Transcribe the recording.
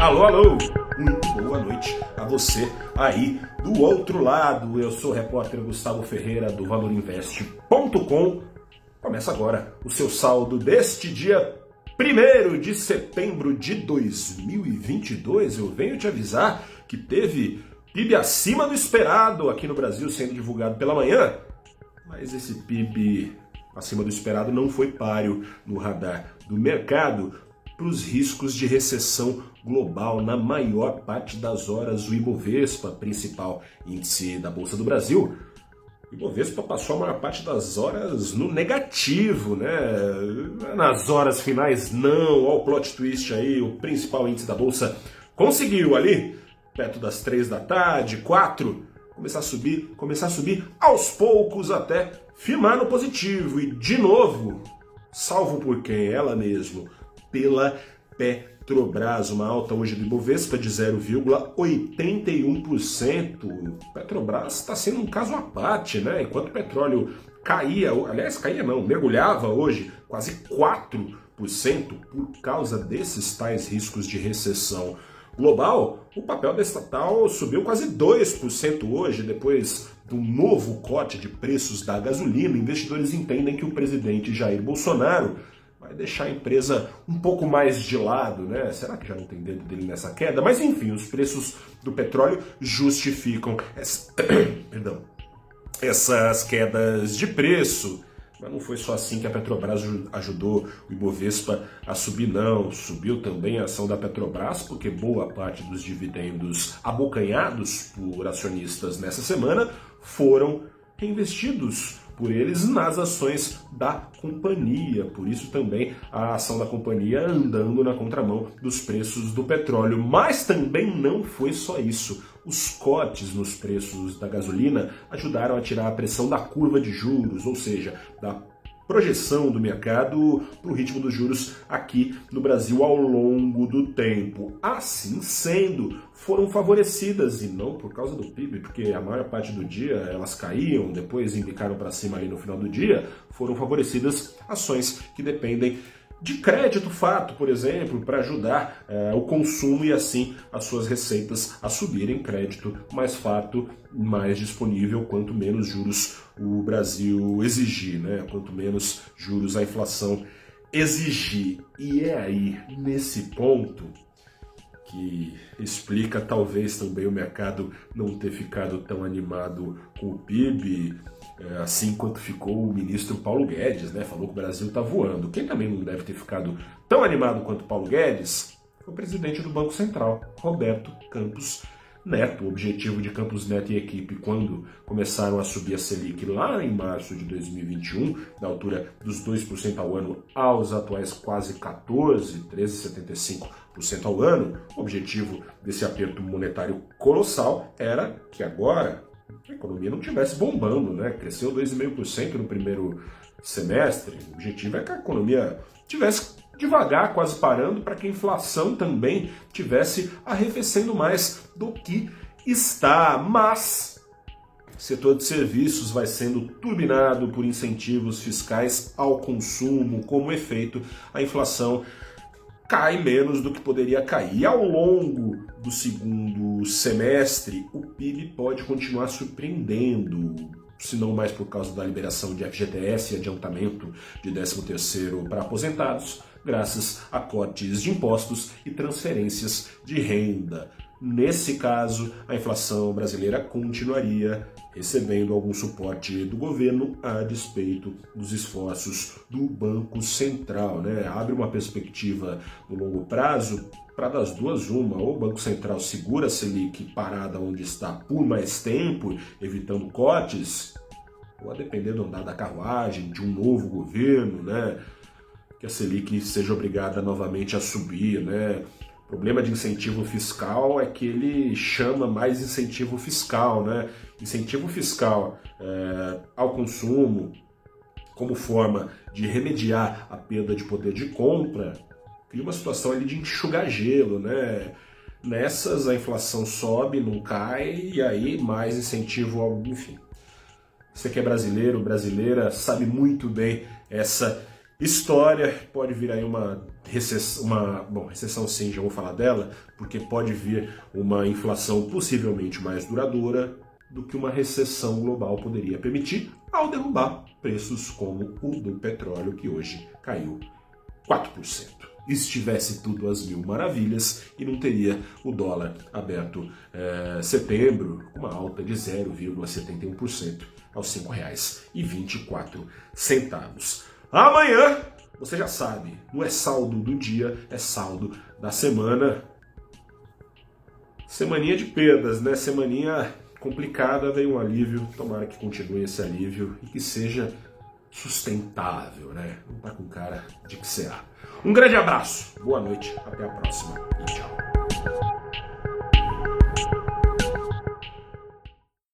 Alô, alô! Muito boa noite a você aí do outro lado. Eu sou o repórter Gustavo Ferreira do ValorInvest.com. Começa agora o seu saldo deste dia 1 de setembro de 2022. Eu venho te avisar que teve PIB acima do esperado aqui no Brasil sendo divulgado pela manhã, mas esse PIB acima do esperado não foi páreo no radar do mercado para os riscos de recessão global na maior parte das horas. O Ibovespa, principal índice da Bolsa do Brasil, o Ibovespa passou a maior parte das horas no negativo, né? Nas horas finais, não. Olha o plot twist aí, o principal índice da Bolsa conseguiu ali, perto das três da tarde, quatro, começar a subir, começar a subir aos poucos até firmar no positivo. E de novo, salvo por quem? Ela mesmo pela Petrobras, uma alta hoje do Ibovespa de 0,81%. Petrobras está sendo um caso à parte, né? Enquanto o petróleo caía, aliás, caía não, mergulhava hoje quase 4% por causa desses tais riscos de recessão global, o papel da estatal subiu quase 2% hoje, depois do novo corte de preços da gasolina. Investidores entendem que o presidente Jair Bolsonaro vai deixar a empresa um pouco mais de lado, né? Será que já não tem dedo dele nessa queda? Mas enfim, os preços do petróleo justificam essa... Perdão. essas quedas de preço. Mas não foi só assim que a Petrobras ajudou o Ibovespa a subir, não. Subiu também a ação da Petrobras, porque boa parte dos dividendos abocanhados por acionistas nessa semana foram reinvestidos por eles nas ações da companhia. Por isso também a ação da companhia andando na contramão dos preços do petróleo. Mas também não foi só isso. Os cortes nos preços da gasolina ajudaram a tirar a pressão da curva de juros, ou seja, da projeção do mercado para o ritmo dos juros aqui no Brasil ao longo do tempo. Assim sendo, foram favorecidas e não por causa do PIB, porque a maior parte do dia elas caíam, depois indicaram para cima ali no final do dia, foram favorecidas ações que dependem de crédito fato, por exemplo, para ajudar é, o consumo e assim as suas receitas a subirem. Crédito mais fato, mais disponível, quanto menos juros o Brasil exigir, né? quanto menos juros a inflação exigir. E é aí, nesse ponto, que explica talvez também o mercado não ter ficado tão animado com o PIB assim quanto ficou o ministro Paulo Guedes, né? Falou que o Brasil está voando. Quem também não deve ter ficado tão animado quanto Paulo Guedes foi o presidente do Banco Central, Roberto Campos Neto. O objetivo de Campos Neto e equipe, quando começaram a subir a Selic lá em março de 2021, na altura dos 2% ao ano aos atuais quase 14, 13,75% ao ano, o objetivo desse aperto monetário colossal era que agora a economia não estivesse bombando, né? Cresceu 2,5% no primeiro semestre. O objetivo é que a economia tivesse devagar, quase parando, para que a inflação também tivesse arrefecendo mais do que está. Mas o setor de serviços vai sendo turbinado por incentivos fiscais ao consumo, como efeito, a inflação cai menos do que poderia cair. E ao longo do segundo semestre, o PIB pode continuar surpreendendo, se não mais por causa da liberação de FGTS e adiantamento de 13º para aposentados, graças a cortes de impostos e transferências de renda. Nesse caso, a inflação brasileira continuaria recebendo algum suporte do governo a despeito dos esforços do Banco Central. Né? Abre uma perspectiva no longo prazo para das duas uma, ou o Banco Central segura a Selic parada onde está por mais tempo, evitando cortes, ou a depender do andar da carruagem, de um novo governo, né? que a Selic seja obrigada novamente a subir, né? O problema de incentivo fiscal é que ele chama mais incentivo fiscal, né? Incentivo fiscal é, ao consumo como forma de remediar a perda de poder de compra cria uma situação ali de enxugar gelo, né? Nessas a inflação sobe, não cai, e aí mais incentivo ao. Enfim. Você que é brasileiro, brasileira, sabe muito bem essa história, pode vir aí uma recessão, uma, bom, recessão sim, já vou falar dela, porque pode vir uma inflação possivelmente mais duradoura do que uma recessão global poderia permitir ao derrubar preços como o do petróleo, que hoje caiu 4% estivesse tudo às mil maravilhas e não teria o dólar aberto é, setembro com uma alta de 0,71% aos R$ 5,24. Amanhã, você já sabe, não é saldo do dia, é saldo da semana. Semaninha de perdas, né? Semaninha complicada, veio um alívio. Tomara que continue esse alívio e que seja sustentável, né? Não tá com cara de que será. Um grande abraço, boa noite, até a próxima e tchau.